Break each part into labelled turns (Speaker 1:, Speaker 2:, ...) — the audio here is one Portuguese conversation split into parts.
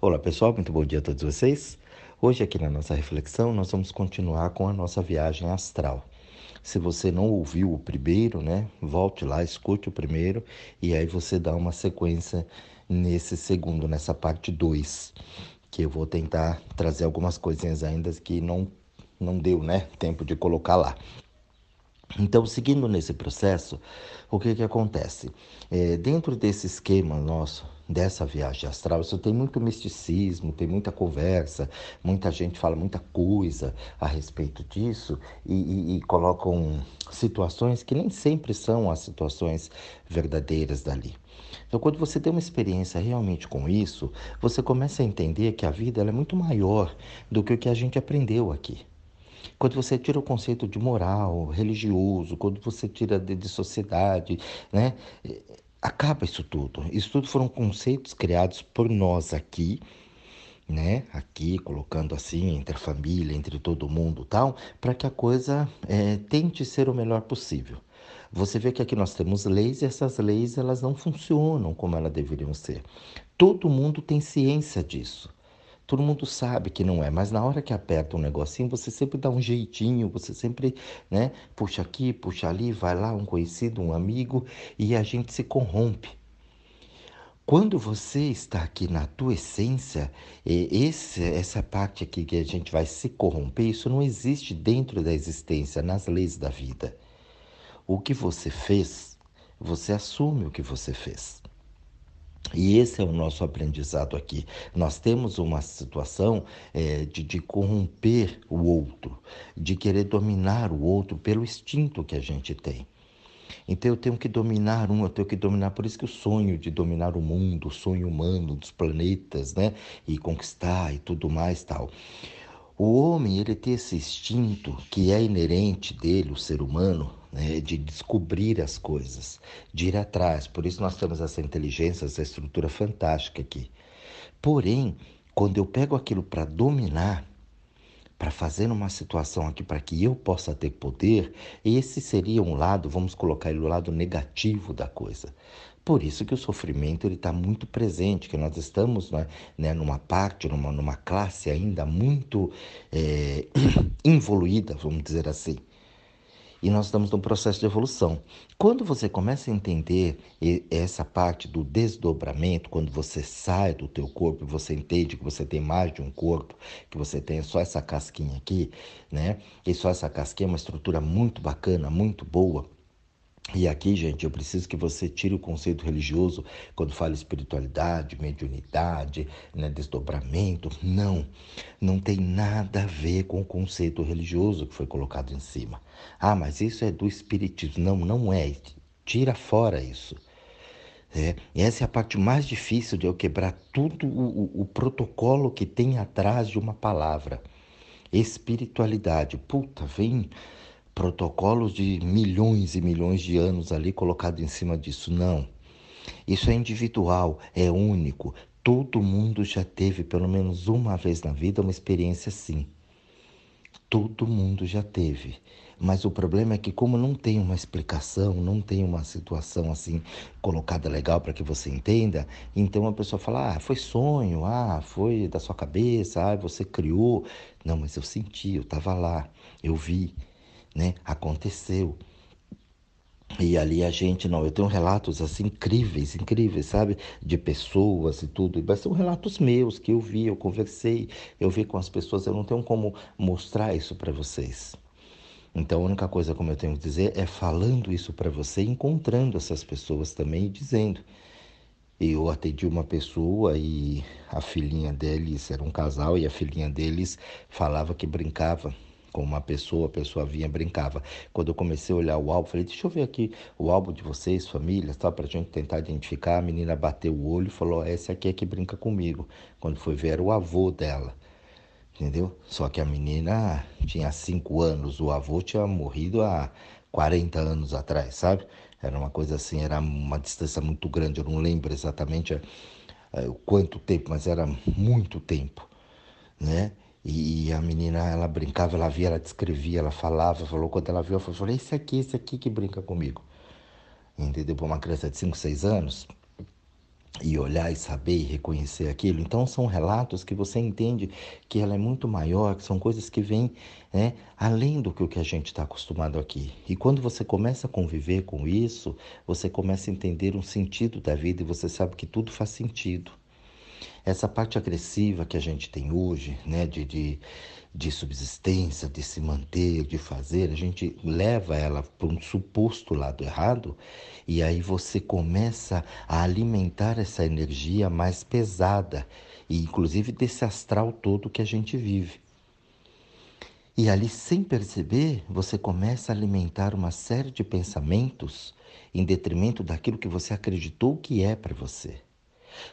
Speaker 1: Olá pessoal, muito bom dia a todos vocês. Hoje aqui na nossa reflexão nós vamos continuar com a nossa viagem astral. Se você não ouviu o primeiro, né, volte lá, escute o primeiro e aí você dá uma sequência nesse segundo, nessa parte 2, que eu vou tentar trazer algumas coisinhas ainda que não não deu, né, tempo de colocar lá. Então, seguindo nesse processo, o que, que acontece? É, dentro desse esquema nosso, dessa viagem astral, isso tem muito misticismo, tem muita conversa, muita gente fala muita coisa a respeito disso e, e, e colocam situações que nem sempre são as situações verdadeiras dali. Então, quando você tem uma experiência realmente com isso, você começa a entender que a vida é muito maior do que o que a gente aprendeu aqui. Quando você tira o conceito de moral, religioso, quando você tira de, de sociedade, né? Acaba isso tudo. Isso tudo foram conceitos criados por nós aqui, né? Aqui, colocando assim, entre a família, entre todo mundo tal, para que a coisa é, tente ser o melhor possível. Você vê que aqui nós temos leis e essas leis elas não funcionam como elas deveriam ser. Todo mundo tem ciência disso. Todo mundo sabe que não é, mas na hora que aperta um negocinho, você sempre dá um jeitinho, você sempre, né, puxa aqui, puxa ali, vai lá, um conhecido, um amigo, e a gente se corrompe. Quando você está aqui na tua essência, esse, essa parte aqui que a gente vai se corromper, isso não existe dentro da existência, nas leis da vida. O que você fez, você assume o que você fez. E esse é o nosso aprendizado aqui. Nós temos uma situação é, de, de corromper o outro, de querer dominar o outro pelo instinto que a gente tem. Então eu tenho que dominar um, eu tenho que dominar, por isso que o sonho de dominar o mundo, o sonho humano dos planetas, né, e conquistar e tudo mais tal. O homem, ele tem esse instinto que é inerente dele, o ser humano, né, de descobrir as coisas, de ir atrás. Por isso nós temos essa inteligência, essa estrutura fantástica aqui. Porém, quando eu pego aquilo para dominar, para fazer uma situação aqui para que eu possa ter poder, esse seria um lado, vamos colocar ele o lado negativo da coisa. Por isso que o sofrimento ele está muito presente, que nós estamos né, né, numa parte, numa, numa classe ainda muito é, involuída, vamos dizer assim e nós estamos num processo de evolução. Quando você começa a entender essa parte do desdobramento, quando você sai do teu corpo e você entende que você tem mais de um corpo, que você tem só essa casquinha aqui, né? E só essa casquinha é uma estrutura muito bacana, muito boa e aqui, gente, eu preciso que você tire o conceito religioso quando fala espiritualidade, mediunidade, né, desdobramento. Não, não tem nada a ver com o conceito religioso que foi colocado em cima. Ah, mas isso é do espiritismo. Não, não é. Tira fora isso. É, essa é a parte mais difícil de eu quebrar tudo o, o, o protocolo que tem atrás de uma palavra. Espiritualidade. Puta, vem protocolos de milhões e milhões de anos ali colocado em cima disso. Não. Isso é individual, é único. Todo mundo já teve pelo menos uma vez na vida uma experiência assim. Todo mundo já teve. Mas o problema é que, como não tem uma explicação, não tem uma situação assim colocada legal para que você entenda, então a pessoa fala: ah, foi sonho, ah, foi da sua cabeça, ah, você criou. Não, mas eu senti, eu estava lá, eu vi né? Aconteceu. E ali a gente, não, eu tenho relatos assim incríveis, incríveis, sabe? De pessoas e tudo. Mas são relatos meus que eu vi, eu conversei, eu vi com as pessoas, eu não tenho como mostrar isso para vocês. Então a única coisa como eu tenho que dizer é falando isso para você, encontrando essas pessoas também e dizendo. Eu atendi uma pessoa e a filhinha deles era um casal e a filhinha deles falava que brincava com uma pessoa, a pessoa vinha, brincava. Quando eu comecei a olhar o álbum, falei, deixa eu ver aqui o álbum de vocês, famílias, para a gente tentar identificar. A menina bateu o olho e falou, esse aqui é que brinca comigo. Quando foi ver, era o avô dela, entendeu? Só que a menina tinha cinco anos, o avô tinha morrido há 40 anos atrás, sabe? Era uma coisa assim, era uma distância muito grande, eu não lembro exatamente é, é, quanto tempo, mas era muito tempo, né? E a menina, ela brincava, ela via, ela descrevia, ela falava, falou, quando ela viu, ela falou, esse aqui, esse aqui que brinca comigo. Entendeu? Para uma criança de 5, 6 anos. e olhar e saber e reconhecer aquilo. Então são relatos que você entende que ela é muito maior, que são coisas que vêm né, além do que o que a gente está acostumado aqui. E quando você começa a conviver com isso, você começa a entender um sentido da vida e você sabe que tudo faz sentido. Essa parte agressiva que a gente tem hoje, né, de, de, de subsistência, de se manter, de fazer, a gente leva ela para um suposto lado errado e aí você começa a alimentar essa energia mais pesada e inclusive desse astral todo que a gente vive. E ali, sem perceber, você começa a alimentar uma série de pensamentos em detrimento daquilo que você acreditou que é para você.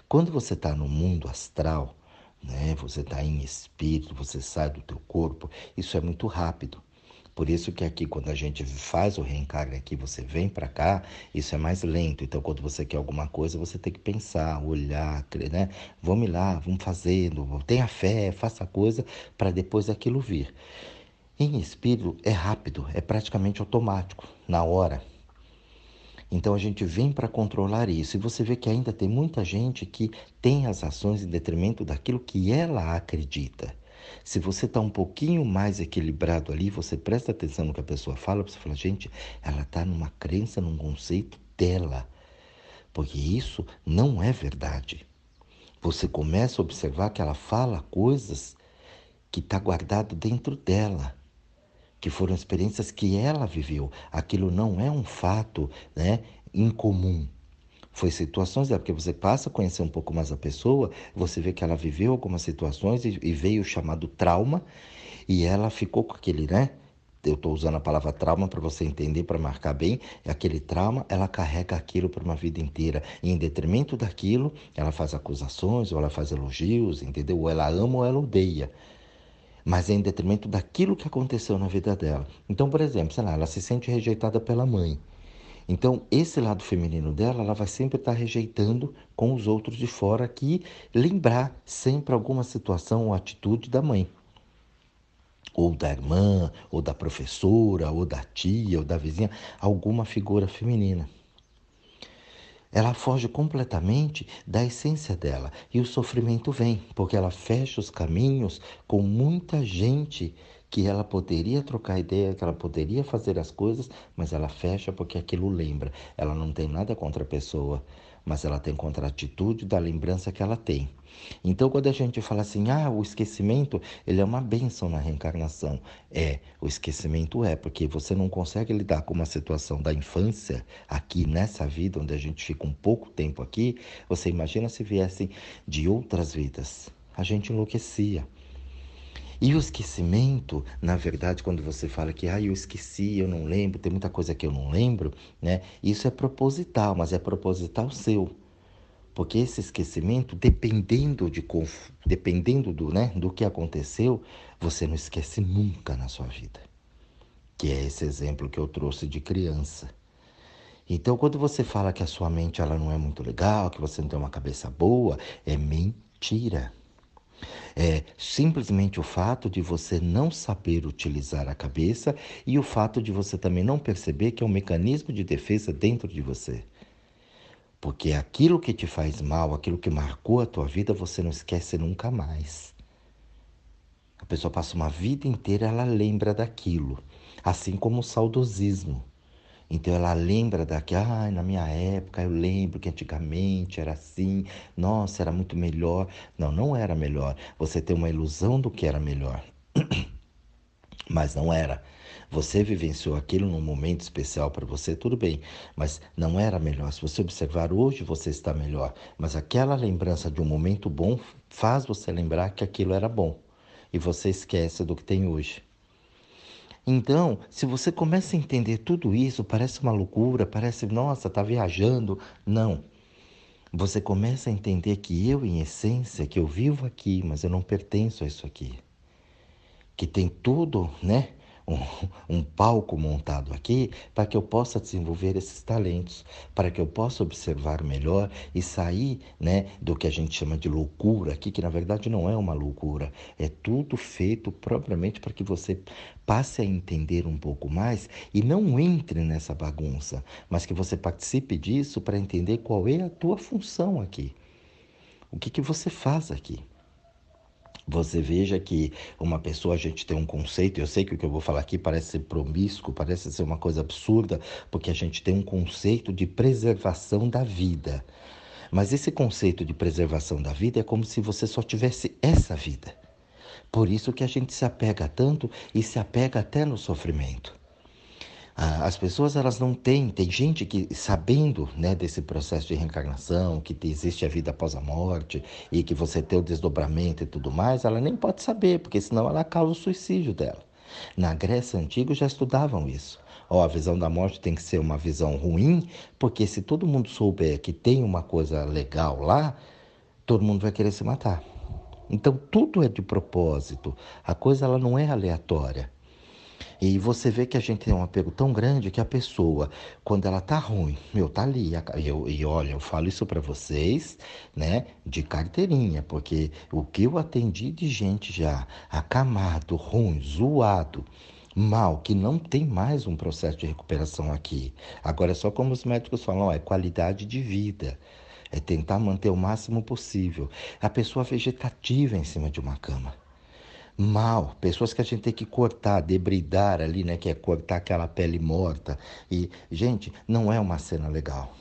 Speaker 1: Quando você está no mundo astral, né, você está em espírito, você sai do teu corpo, isso é muito rápido. Por isso que aqui, quando a gente faz o reencarne aqui, você vem para cá, isso é mais lento. Então, quando você quer alguma coisa, você tem que pensar, olhar, né? Vamos lá, vamos fazendo, tenha fé, faça a coisa para depois aquilo vir. Em espírito é rápido, é praticamente automático, na hora. Então a gente vem para controlar isso. E você vê que ainda tem muita gente que tem as ações em detrimento daquilo que ela acredita. Se você está um pouquinho mais equilibrado ali, você presta atenção no que a pessoa fala, você fala, gente, ela está numa crença, num conceito dela. Porque isso não é verdade. Você começa a observar que ela fala coisas que está guardado dentro dela que foram experiências que ela viveu. Aquilo não é um fato né, incomum. Foi situações dela, porque você passa a conhecer um pouco mais a pessoa, você vê que ela viveu algumas situações e, e veio o chamado trauma, e ela ficou com aquele, né? Eu estou usando a palavra trauma para você entender, para marcar bem. É aquele trauma, ela carrega aquilo por uma vida inteira. E em detrimento daquilo, ela faz acusações, ou ela faz elogios, entendeu? Ou ela ama ou ela odeia mas é em detrimento daquilo que aconteceu na vida dela. Então, por exemplo, sei lá, ela se sente rejeitada pela mãe. Então, esse lado feminino dela, ela vai sempre estar rejeitando com os outros de fora que lembrar sempre alguma situação ou atitude da mãe. Ou da irmã, ou da professora, ou da tia, ou da vizinha, alguma figura feminina. Ela foge completamente da essência dela e o sofrimento vem, porque ela fecha os caminhos com muita gente que ela poderia trocar ideia, que ela poderia fazer as coisas, mas ela fecha porque aquilo lembra. Ela não tem nada contra a pessoa, mas ela tem contra a atitude da lembrança que ela tem. Então, quando a gente fala assim, ah, o esquecimento, ele é uma bênção na reencarnação. É, o esquecimento é, porque você não consegue lidar com uma situação da infância, aqui nessa vida, onde a gente fica um pouco tempo aqui, você imagina se viessem de outras vidas. A gente enlouquecia. E o esquecimento, na verdade, quando você fala que ah, eu esqueci, eu não lembro, tem muita coisa que eu não lembro, né? Isso é proposital, mas é proposital seu. Porque esse esquecimento, dependendo de dependendo do, né, do que aconteceu, você não esquece nunca na sua vida. Que é esse exemplo que eu trouxe de criança. Então, quando você fala que a sua mente ela não é muito legal, que você não tem uma cabeça boa, é mentira. É simplesmente o fato de você não saber utilizar a cabeça e o fato de você também não perceber que é um mecanismo de defesa dentro de você. Porque aquilo que te faz mal, aquilo que marcou a tua vida, você não esquece nunca mais. A pessoa passa uma vida inteira, ela lembra daquilo, assim como o saudosismo. Então ela lembra daqui, ah, na minha época eu lembro que antigamente era assim, nossa, era muito melhor. Não, não era melhor. Você tem uma ilusão do que era melhor. Mas não era. Você vivenciou aquilo num momento especial para você, tudo bem, mas não era melhor. Se você observar hoje, você está melhor, mas aquela lembrança de um momento bom faz você lembrar que aquilo era bom e você esquece do que tem hoje. Então, se você começa a entender tudo isso, parece uma loucura, parece, nossa, tá viajando. Não. Você começa a entender que eu, em essência, que eu vivo aqui, mas eu não pertenço a isso aqui. Que tem tudo, né? Um, um palco montado aqui para que eu possa desenvolver esses talentos, para que eu possa observar melhor e sair né, do que a gente chama de loucura aqui, que na verdade não é uma loucura, é tudo feito propriamente para que você passe a entender um pouco mais e não entre nessa bagunça, mas que você participe disso para entender qual é a tua função aqui. O que, que você faz aqui? Você veja que uma pessoa, a gente tem um conceito, eu sei que o que eu vou falar aqui parece ser promíscuo, parece ser uma coisa absurda, porque a gente tem um conceito de preservação da vida. Mas esse conceito de preservação da vida é como se você só tivesse essa vida. Por isso que a gente se apega tanto e se apega até no sofrimento. Ah, as pessoas elas não têm, tem gente que sabendo né, desse processo de reencarnação, que existe a vida após a morte e que você tem o desdobramento e tudo mais, ela nem pode saber, porque senão ela causa o suicídio dela. Na Grécia Antiga já estudavam isso. Ó, a visão da morte tem que ser uma visão ruim, porque se todo mundo souber que tem uma coisa legal lá, todo mundo vai querer se matar. Então tudo é de propósito. A coisa ela não é aleatória. E você vê que a gente tem um apego tão grande que a pessoa, quando ela tá ruim, meu, tá ali. E, eu, e olha, eu falo isso para vocês, né, de carteirinha, porque o que eu atendi de gente já acamado, ruim, zoado, mal, que não tem mais um processo de recuperação aqui. Agora é só como os médicos falam, ó, é qualidade de vida. É tentar manter o máximo possível. A pessoa vegetativa em cima de uma cama mal, pessoas que a gente tem que cortar, debridar ali, né, que é cortar aquela pele morta. E, gente, não é uma cena legal.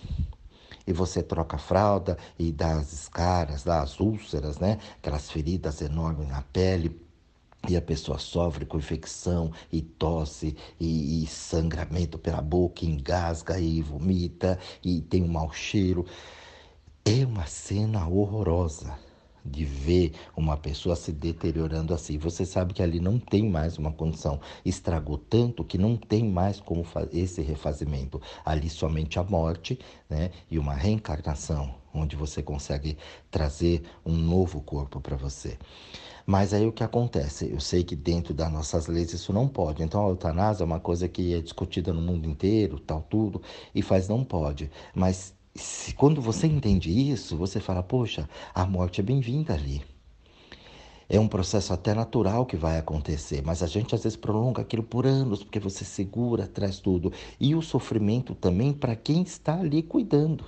Speaker 1: E você troca a fralda e dá as escaras, dá as úlceras, né? Aquelas feridas enormes na pele. E a pessoa sofre com infecção e tosse e, e sangramento pela boca, engasga e vomita e tem um mau cheiro. É uma cena horrorosa de ver uma pessoa se deteriorando assim. Você sabe que ali não tem mais uma condição. Estragou tanto que não tem mais como esse refazimento. Ali somente a morte né, e uma reencarnação, onde você consegue trazer um novo corpo para você. Mas aí o que acontece? Eu sei que dentro das nossas leis isso não pode. Então a eutanásia é uma coisa que é discutida no mundo inteiro, tal, tudo, e faz não pode. Mas se, quando você entende isso, você fala: poxa, a morte é bem-vinda ali. É um processo até natural que vai acontecer, mas a gente às vezes prolonga aquilo por anos, porque você segura, traz tudo. E o sofrimento também para quem está ali cuidando.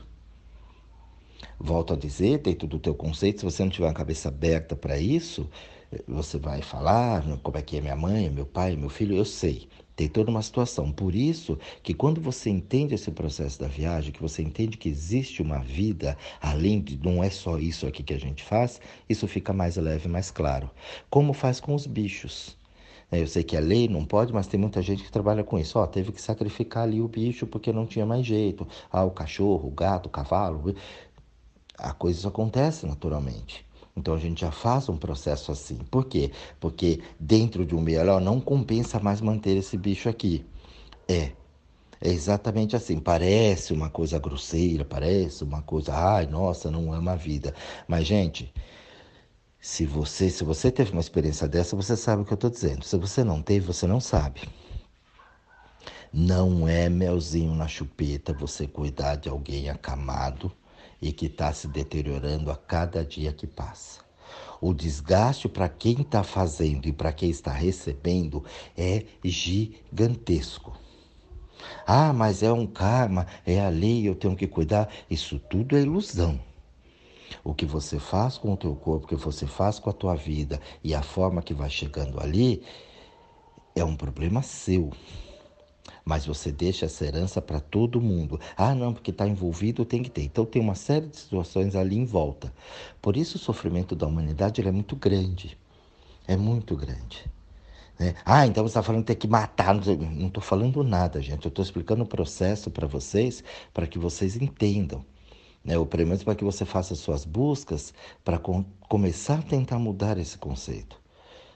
Speaker 1: Volto a dizer, dentro do teu conceito, se você não tiver uma cabeça aberta para isso, você vai falar como é que é minha mãe, meu pai, meu filho, eu sei. Tem toda uma situação. Por isso que quando você entende esse processo da viagem, que você entende que existe uma vida além de não é só isso aqui que a gente faz, isso fica mais leve, mais claro. Como faz com os bichos. É, eu sei que a lei não pode, mas tem muita gente que trabalha com isso. Ó, teve que sacrificar ali o bicho porque não tinha mais jeito. Ah, o cachorro, o gato, o cavalo. A coisa acontece naturalmente. Então a gente já faz um processo assim. Por quê? Porque dentro de um meio, não compensa mais manter esse bicho aqui. É. É exatamente assim. Parece uma coisa grosseira, parece uma coisa, ai, nossa, não ama a vida. Mas, gente, se você, se você teve uma experiência dessa, você sabe o que eu estou dizendo. Se você não teve, você não sabe. Não é melzinho na chupeta você cuidar de alguém acamado e que está se deteriorando a cada dia que passa. O desgaste para quem está fazendo e para quem está recebendo é gigantesco. Ah, mas é um karma, é a lei, eu tenho que cuidar. Isso tudo é ilusão. O que você faz com o teu corpo, o que você faz com a tua vida e a forma que vai chegando ali é um problema seu mas você deixa essa herança para todo mundo. Ah, não, porque está envolvido, tem que ter. Então tem uma série de situações ali em volta. Por isso o sofrimento da humanidade é muito grande. É muito grande. Né? Ah, então você está falando que tem que matar. Não estou falando nada, gente. Eu estou explicando o processo para vocês, para que vocês entendam. Né? Ou pelo menos para que você faça suas buscas para com começar a tentar mudar esse conceito.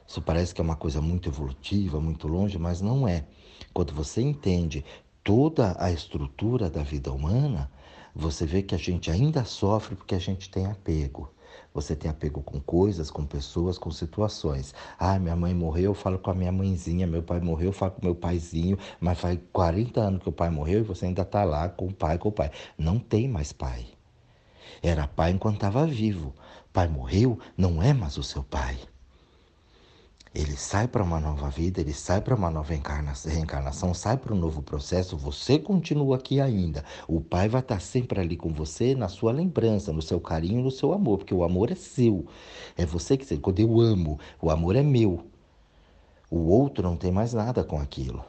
Speaker 1: Isso parece que é uma coisa muito evolutiva, muito longe, mas não é. Quando você entende toda a estrutura da vida humana, você vê que a gente ainda sofre porque a gente tem apego. Você tem apego com coisas, com pessoas, com situações. Ah, minha mãe morreu, eu falo com a minha mãezinha. Meu pai morreu, eu falo com meu paizinho. Mas faz 40 anos que o pai morreu e você ainda está lá com o pai, com o pai. Não tem mais pai. Era pai enquanto estava vivo. Pai morreu, não é mais o seu pai. Ele sai para uma nova vida, ele sai para uma nova reencarnação, sai para um novo processo. Você continua aqui ainda. O Pai vai estar sempre ali com você, na sua lembrança, no seu carinho, no seu amor, porque o amor é seu. É você que. Quando eu amo, o amor é meu. O outro não tem mais nada com aquilo.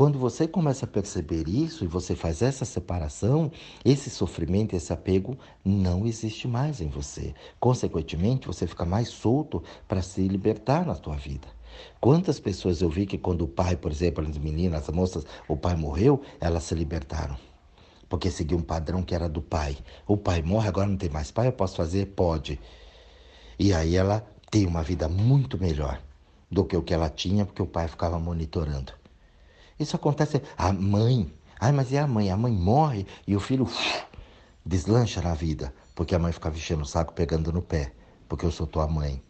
Speaker 1: Quando você começa a perceber isso e você faz essa separação, esse sofrimento, esse apego não existe mais em você. Consequentemente, você fica mais solto para se libertar na tua vida. Quantas pessoas eu vi que quando o pai, por exemplo, as meninas, as moças, o pai morreu, elas se libertaram. Porque seguiu um padrão que era do pai. O pai morre, agora não tem mais pai, eu posso fazer? Pode. E aí ela tem uma vida muito melhor do que o que ela tinha, porque o pai ficava monitorando. Isso acontece. A mãe. Ai, mas é a mãe. A mãe morre e o filho uf, deslancha na vida. Porque a mãe fica enchendo o saco, pegando no pé. Porque eu sou tua mãe.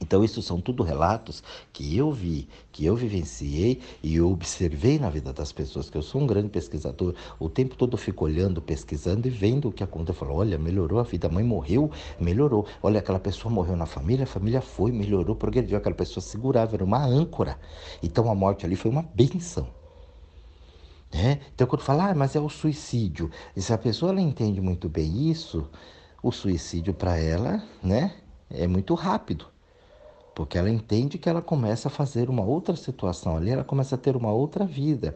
Speaker 1: Então, isso são tudo relatos que eu vi, que eu vivenciei e eu observei na vida das pessoas, que eu sou um grande pesquisador. O tempo todo eu fico olhando, pesquisando e vendo o que acontece. Eu falo, olha, melhorou a vida, a mãe morreu, melhorou. Olha, aquela pessoa morreu na família, a família foi, melhorou, progrediu. Aquela pessoa segurava, era uma âncora. Então, a morte ali foi uma benção. Né? Então, quando fala, ah, mas é o suicídio. E se a pessoa ela entende muito bem isso, o suicídio para ela né, é muito rápido porque ela entende que ela começa a fazer uma outra situação ali, ela começa a ter uma outra vida.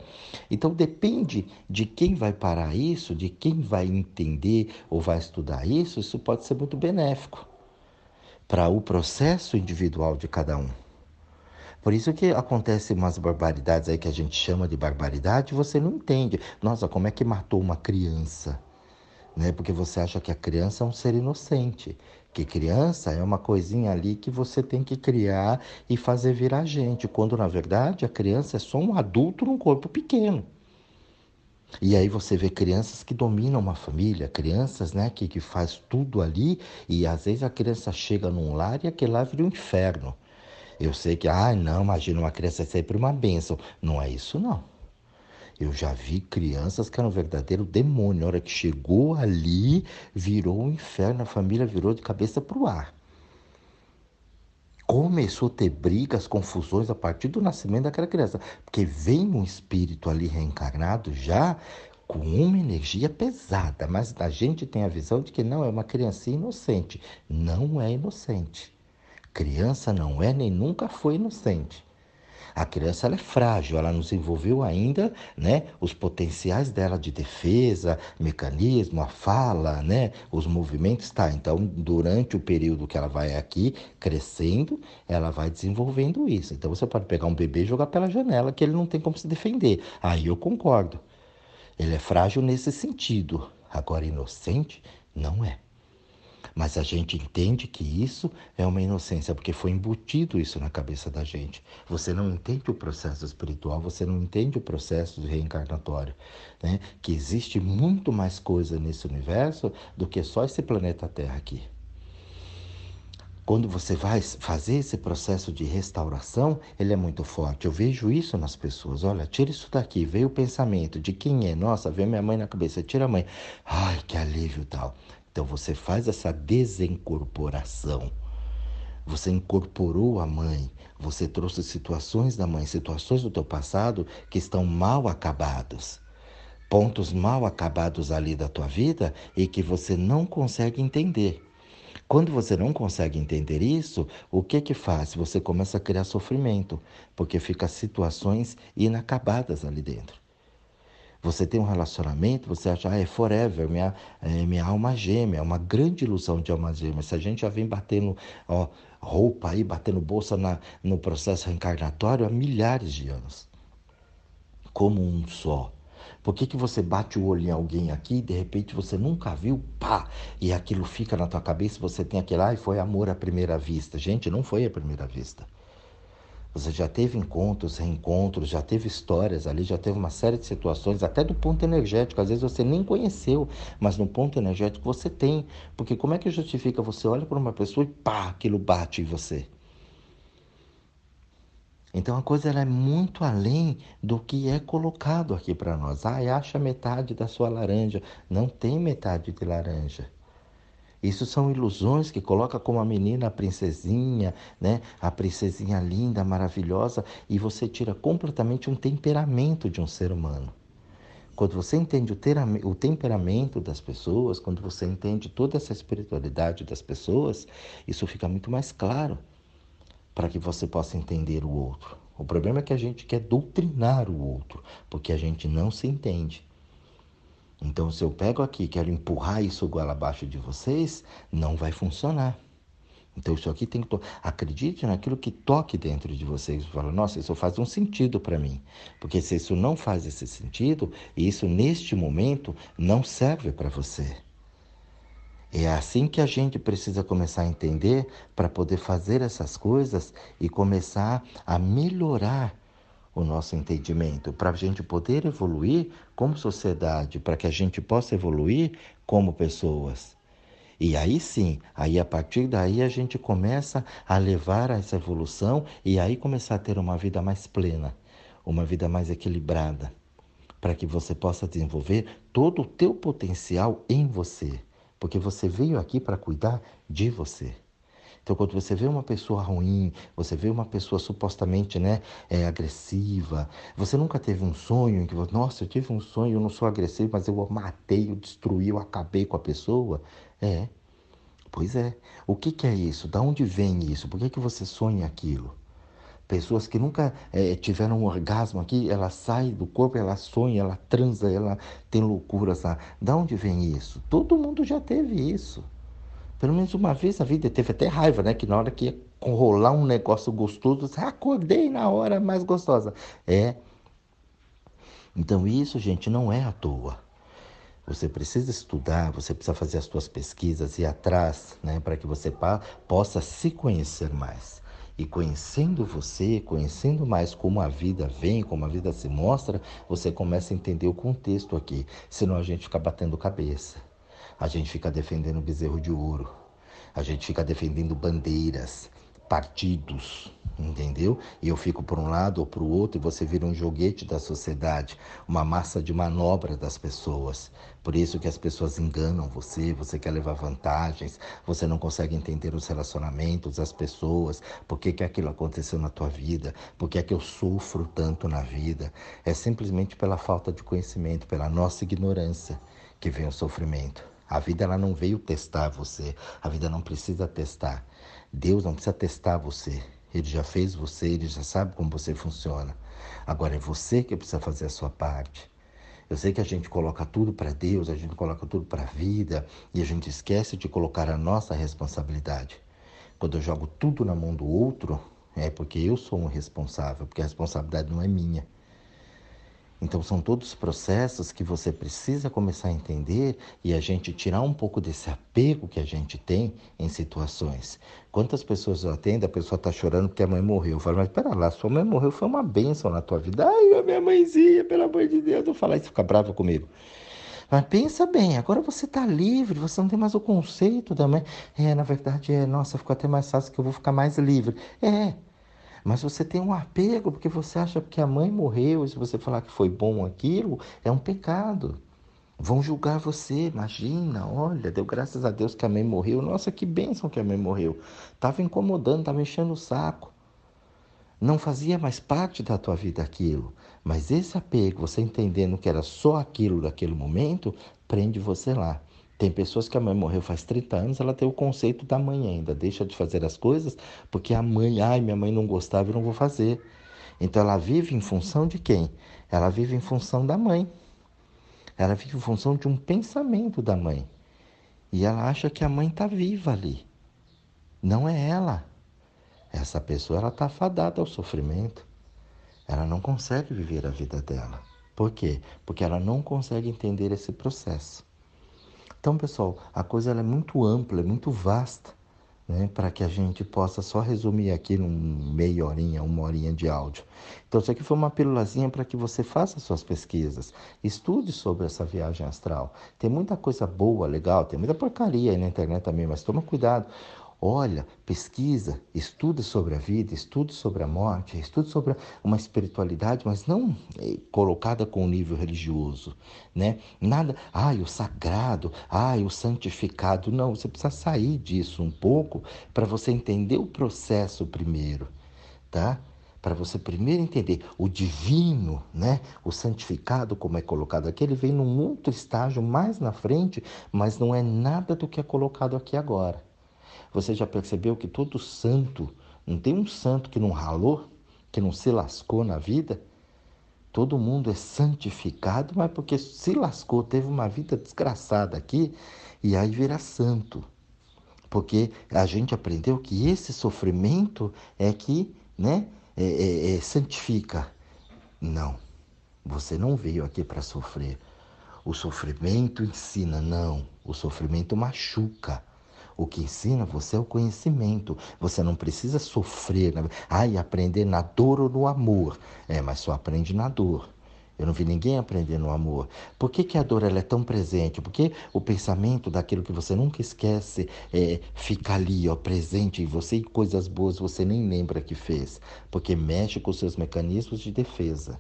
Speaker 1: Então depende de quem vai parar isso, de quem vai entender ou vai estudar isso, isso pode ser muito benéfico para o processo individual de cada um. Por isso que acontecem umas barbaridades aí que a gente chama de barbaridade, você não entende. Nossa, como é que matou uma criança? Né? Porque você acha que a criança é um ser inocente que criança é uma coisinha ali que você tem que criar e fazer virar gente, quando na verdade a criança é só um adulto num corpo pequeno. E aí você vê crianças que dominam uma família, crianças né, que, que faz tudo ali, e às vezes a criança chega num lar e aquele lá vira um inferno. Eu sei que, ah, não, imagina uma criança é sempre uma bênção. Não é isso, não. Eu já vi crianças que eram um verdadeiro demônio. A hora que chegou ali, virou um inferno, a família virou de cabeça para o ar. Começou a ter brigas, confusões a partir do nascimento daquela criança. Porque vem um espírito ali reencarnado já com uma energia pesada, mas a gente tem a visão de que não é uma criancinha inocente. Não é inocente. Criança não é nem nunca foi inocente. A criança ela é frágil, ela não desenvolveu ainda né, os potenciais dela de defesa, mecanismo, a fala, né, os movimentos. Tá, então, durante o período que ela vai aqui crescendo, ela vai desenvolvendo isso. Então, você pode pegar um bebê e jogar pela janela, que ele não tem como se defender. Aí eu concordo. Ele é frágil nesse sentido. Agora, inocente, não é. Mas a gente entende que isso é uma inocência, porque foi embutido isso na cabeça da gente. Você não entende o processo espiritual, você não entende o processo reencarnatório. Né? Que existe muito mais coisa nesse universo do que só esse planeta Terra aqui. Quando você vai fazer esse processo de restauração, ele é muito forte. Eu vejo isso nas pessoas. Olha, tira isso daqui. Veio o pensamento de quem é. Nossa, veio minha mãe na cabeça. Tira a mãe. Ai, que alívio tal. Então você faz essa desincorporação. Você incorporou a mãe, você trouxe situações da mãe, situações do teu passado que estão mal acabados. Pontos mal acabados ali da tua vida e que você não consegue entender. Quando você não consegue entender isso, o que que faz? Você começa a criar sofrimento, porque fica situações inacabadas ali dentro. Você tem um relacionamento, você acha, ah, é forever, minha, é, minha alma gêmea, é uma grande ilusão de alma gêmea. Se a gente já vem batendo ó, roupa aí, batendo bolsa na, no processo reencarnatório há milhares de anos. Como um só. Por que, que você bate o olho em alguém aqui e de repente você nunca viu, pá, e aquilo fica na tua cabeça, você tem aquele, ai, foi amor à primeira vista. Gente, não foi à primeira vista. Você já teve encontros, reencontros, já teve histórias ali, já teve uma série de situações, até do ponto energético. Às vezes você nem conheceu, mas no ponto energético você tem. Porque como é que justifica você olha para uma pessoa e pá, aquilo bate em você? Então a coisa é muito além do que é colocado aqui para nós. Ah, acha metade da sua laranja. Não tem metade de laranja. Isso são ilusões que coloca como a menina a princesinha, né? A princesinha linda, maravilhosa, e você tira completamente um temperamento de um ser humano. Quando você entende o, temperamento das pessoas, quando você entende toda essa espiritualidade das pessoas, isso fica muito mais claro para que você possa entender o outro. O problema é que a gente quer doutrinar o outro, porque a gente não se entende. Então, se eu pego aqui e quero empurrar isso goela abaixo de vocês, não vai funcionar. Então, isso aqui tem que. To... Acredite naquilo que toque dentro de vocês. Fala, nossa, isso faz um sentido para mim. Porque se isso não faz esse sentido, isso neste momento não serve para você. É assim que a gente precisa começar a entender para poder fazer essas coisas e começar a melhorar o nosso entendimento, para a gente poder evoluir como sociedade, para que a gente possa evoluir como pessoas. E aí sim, aí a partir daí a gente começa a levar essa evolução e aí começar a ter uma vida mais plena, uma vida mais equilibrada, para que você possa desenvolver todo o teu potencial em você, porque você veio aqui para cuidar de você. Então, quando você vê uma pessoa ruim, você vê uma pessoa supostamente né, é, agressiva, você nunca teve um sonho em que, nossa, eu tive um sonho, eu não sou agressivo, mas eu matei, eu destruí, eu acabei com a pessoa. É, pois é. O que, que é isso? Da onde vem isso? Por que, que você sonha aquilo? Pessoas que nunca é, tiveram um orgasmo aqui, ela sai do corpo, ela sonha, ela transa, ela tem loucuras lá. Da onde vem isso? Todo mundo já teve isso. Pelo menos uma vez na vida teve até raiva, né? Que na hora que ia rolar um negócio gostoso, você acordei na hora mais gostosa. É. Então isso, gente, não é à toa. Você precisa estudar, você precisa fazer as suas pesquisas e atrás, né, para que você possa se conhecer mais. E conhecendo você, conhecendo mais como a vida vem, como a vida se mostra, você começa a entender o contexto aqui. Senão a gente fica batendo cabeça. A gente fica defendendo bezerro de ouro. A gente fica defendendo bandeiras, partidos, entendeu? E eu fico por um lado ou para o outro e você vira um joguete da sociedade, uma massa de manobra das pessoas. Por isso que as pessoas enganam você, você quer levar vantagens, você não consegue entender os relacionamentos, as pessoas, por que, que aquilo aconteceu na tua vida, por que é que eu sofro tanto na vida. É simplesmente pela falta de conhecimento, pela nossa ignorância que vem o sofrimento. A vida ela não veio testar você. A vida não precisa testar. Deus não precisa testar você. Ele já fez você, ele já sabe como você funciona. Agora é você que precisa fazer a sua parte. Eu sei que a gente coloca tudo para Deus, a gente coloca tudo para a vida e a gente esquece de colocar a nossa responsabilidade. Quando eu jogo tudo na mão do outro, é porque eu sou um responsável, porque a responsabilidade não é minha. Então, são todos processos que você precisa começar a entender e a gente tirar um pouco desse apego que a gente tem em situações. Quantas pessoas eu atendo, a pessoa está chorando porque a mãe morreu. Eu falo, mas pera lá, sua mãe morreu, foi uma bênção na tua vida. Ai, a minha mãezinha, pelo amor de Deus, não falar isso, fica brava comigo. Mas pensa bem, agora você está livre, você não tem mais o conceito da mãe. É, na verdade, é, nossa, ficou até mais fácil que eu vou ficar mais livre. É, mas você tem um apego porque você acha que a mãe morreu, e se você falar que foi bom aquilo, é um pecado. Vão julgar você, imagina, olha, deu graças a Deus que a mãe morreu. Nossa, que bênção que a mãe morreu. Estava incomodando, estava enchendo o saco. Não fazia mais parte da tua vida aquilo. Mas esse apego, você entendendo que era só aquilo daquele momento, prende você lá. Tem pessoas que a mãe morreu faz 30 anos, ela tem o conceito da mãe ainda, deixa de fazer as coisas porque a mãe, ai, minha mãe não gostava, eu não vou fazer. Então ela vive em função de quem? Ela vive em função da mãe. Ela vive em função de um pensamento da mãe. E ela acha que a mãe está viva ali. Não é ela. Essa pessoa ela está fadada ao sofrimento. Ela não consegue viver a vida dela. Por quê? Porque ela não consegue entender esse processo. Então, pessoal, a coisa é muito ampla, é muito vasta. né, para que a gente possa só resumir aqui num meia horinha, uma horinha de áudio. Então, isso aqui foi uma pílulazinha para que você faça suas pesquisas, estude sobre essa viagem astral. Tem muita coisa boa, legal, tem muita porcaria aí na internet também, mas toma cuidado. Olha, pesquisa, estuda sobre a vida, estude sobre a morte, estude sobre uma espiritualidade, mas não eh, colocada com o nível religioso, né? Nada, ai, o sagrado, ai, o santificado. Não, você precisa sair disso um pouco para você entender o processo primeiro, tá? Para você primeiro entender o divino, né? O santificado, como é colocado aqui, ele vem num outro estágio mais na frente, mas não é nada do que é colocado aqui agora. Você já percebeu que todo santo, não tem um santo que não ralou, que não se lascou na vida? Todo mundo é santificado, mas porque se lascou, teve uma vida desgraçada aqui, e aí vira santo. Porque a gente aprendeu que esse sofrimento é que né, é, é, é, santifica. Não, você não veio aqui para sofrer. O sofrimento ensina, não. O sofrimento machuca. O que ensina você é o conhecimento. Você não precisa sofrer, né? ai, aprender na dor ou no amor. É, mas só aprende na dor. Eu não vi ninguém aprender no amor. Por que, que a dor ela é tão presente? Porque o pensamento daquilo que você nunca esquece é, fica ali, ó, presente em você e coisas boas você nem lembra que fez. Porque mexe com os seus mecanismos de defesa.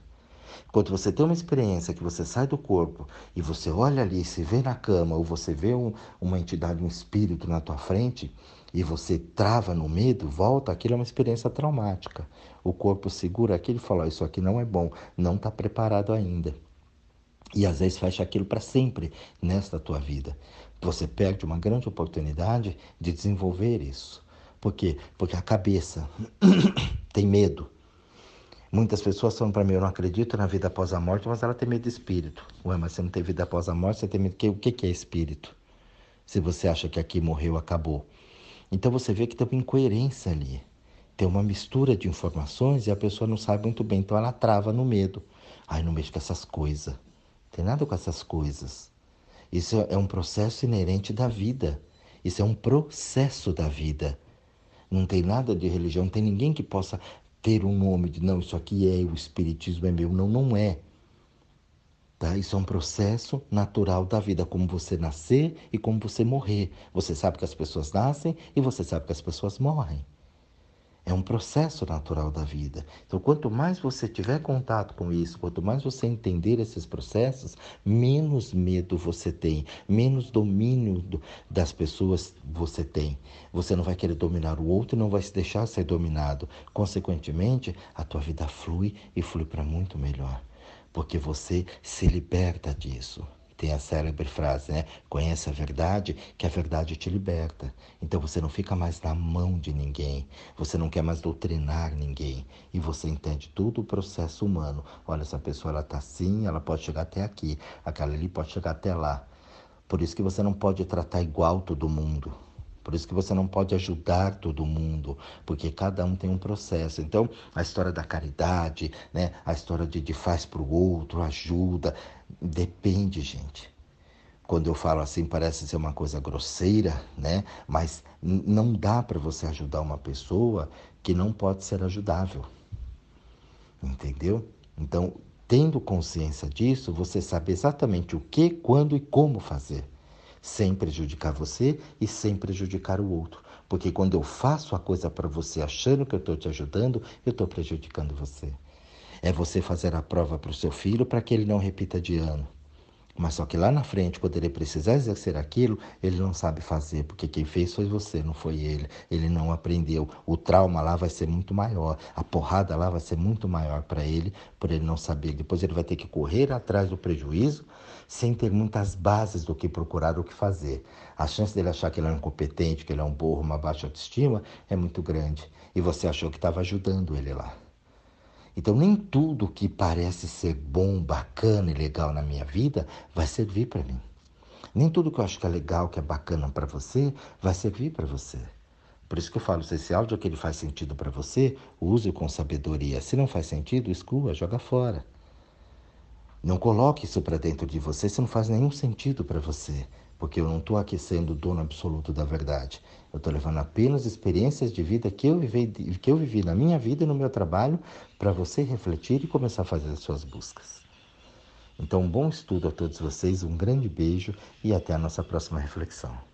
Speaker 1: Quando você tem uma experiência que você sai do corpo e você olha ali, se vê na cama, ou você vê um, uma entidade, um espírito na tua frente, e você trava no medo, volta, aquilo é uma experiência traumática. O corpo segura aquilo e fala: Isso aqui não é bom, não está preparado ainda. E às vezes fecha aquilo para sempre nesta tua vida. Você perde uma grande oportunidade de desenvolver isso. Por quê? Porque a cabeça tem medo. Muitas pessoas falam para mim, eu não acredito na vida após a morte, mas ela tem medo de espírito. Ué, mas você não tem vida após a morte, você tem medo o que é espírito? Se você acha que aqui morreu, acabou. Então você vê que tem uma incoerência ali. Tem uma mistura de informações e a pessoa não sabe muito bem, então ela trava no medo. Ai, não mexo com essas coisas. Tem nada com essas coisas. Isso é um processo inerente da vida. Isso é um processo da vida. Não tem nada de religião, não tem ninguém que possa ter um nome de não, isso aqui é o espiritismo é meu. Não, não é. Tá? Isso é um processo natural da vida, como você nascer e como você morrer. Você sabe que as pessoas nascem e você sabe que as pessoas morrem. É um processo natural da vida. Então, quanto mais você tiver contato com isso, quanto mais você entender esses processos, menos medo você tem, menos domínio do, das pessoas você tem. Você não vai querer dominar o outro e não vai se deixar ser dominado. Consequentemente, a tua vida flui e flui para muito melhor, porque você se liberta disso tem a célebre frase, né? Conhece a verdade, que a verdade te liberta. Então você não fica mais na mão de ninguém, você não quer mais doutrinar ninguém e você entende todo o processo humano. Olha, essa pessoa ela tá assim, ela pode chegar até aqui, aquela ali pode chegar até lá. Por isso que você não pode tratar igual todo mundo. Por isso que você não pode ajudar todo mundo, porque cada um tem um processo. Então, a história da caridade, né? a história de, de faz para o outro, ajuda, depende, gente. Quando eu falo assim, parece ser uma coisa grosseira, né? Mas não dá para você ajudar uma pessoa que não pode ser ajudável. Entendeu? Então, tendo consciência disso, você sabe exatamente o que, quando e como fazer sem prejudicar você e sem prejudicar o outro. Porque quando eu faço a coisa para você achando que eu estou te ajudando, eu estou prejudicando você. É você fazer a prova para o seu filho para que ele não repita de ano. Mas só que lá na frente, quando ele precisar exercer aquilo, ele não sabe fazer, porque quem fez foi você, não foi ele. Ele não aprendeu. O trauma lá vai ser muito maior, a porrada lá vai ser muito maior para ele, por ele não saber. Depois ele vai ter que correr atrás do prejuízo, sem ter muitas bases do que procurar, o que fazer. A chance dele achar que ele é incompetente, que ele é um burro, uma baixa autoestima, é muito grande. E você achou que estava ajudando ele lá. Então, nem tudo que parece ser bom, bacana e legal na minha vida vai servir para mim. Nem tudo que eu acho que é legal, que é bacana para você, vai servir para você. Por isso que eu falo, se esse áudio ele faz sentido para você, use com sabedoria. Se não faz sentido, exclua, joga fora. Não coloque isso para dentro de você se não faz nenhum sentido para você. porque eu não estou aqui sendo dono absoluto da verdade. Eu estou levando apenas experiências de vida que eu, vivi, que eu vivi na minha vida e no meu trabalho para você refletir e começar a fazer as suas buscas. Então, um bom estudo a todos vocês, um grande beijo e até a nossa próxima reflexão.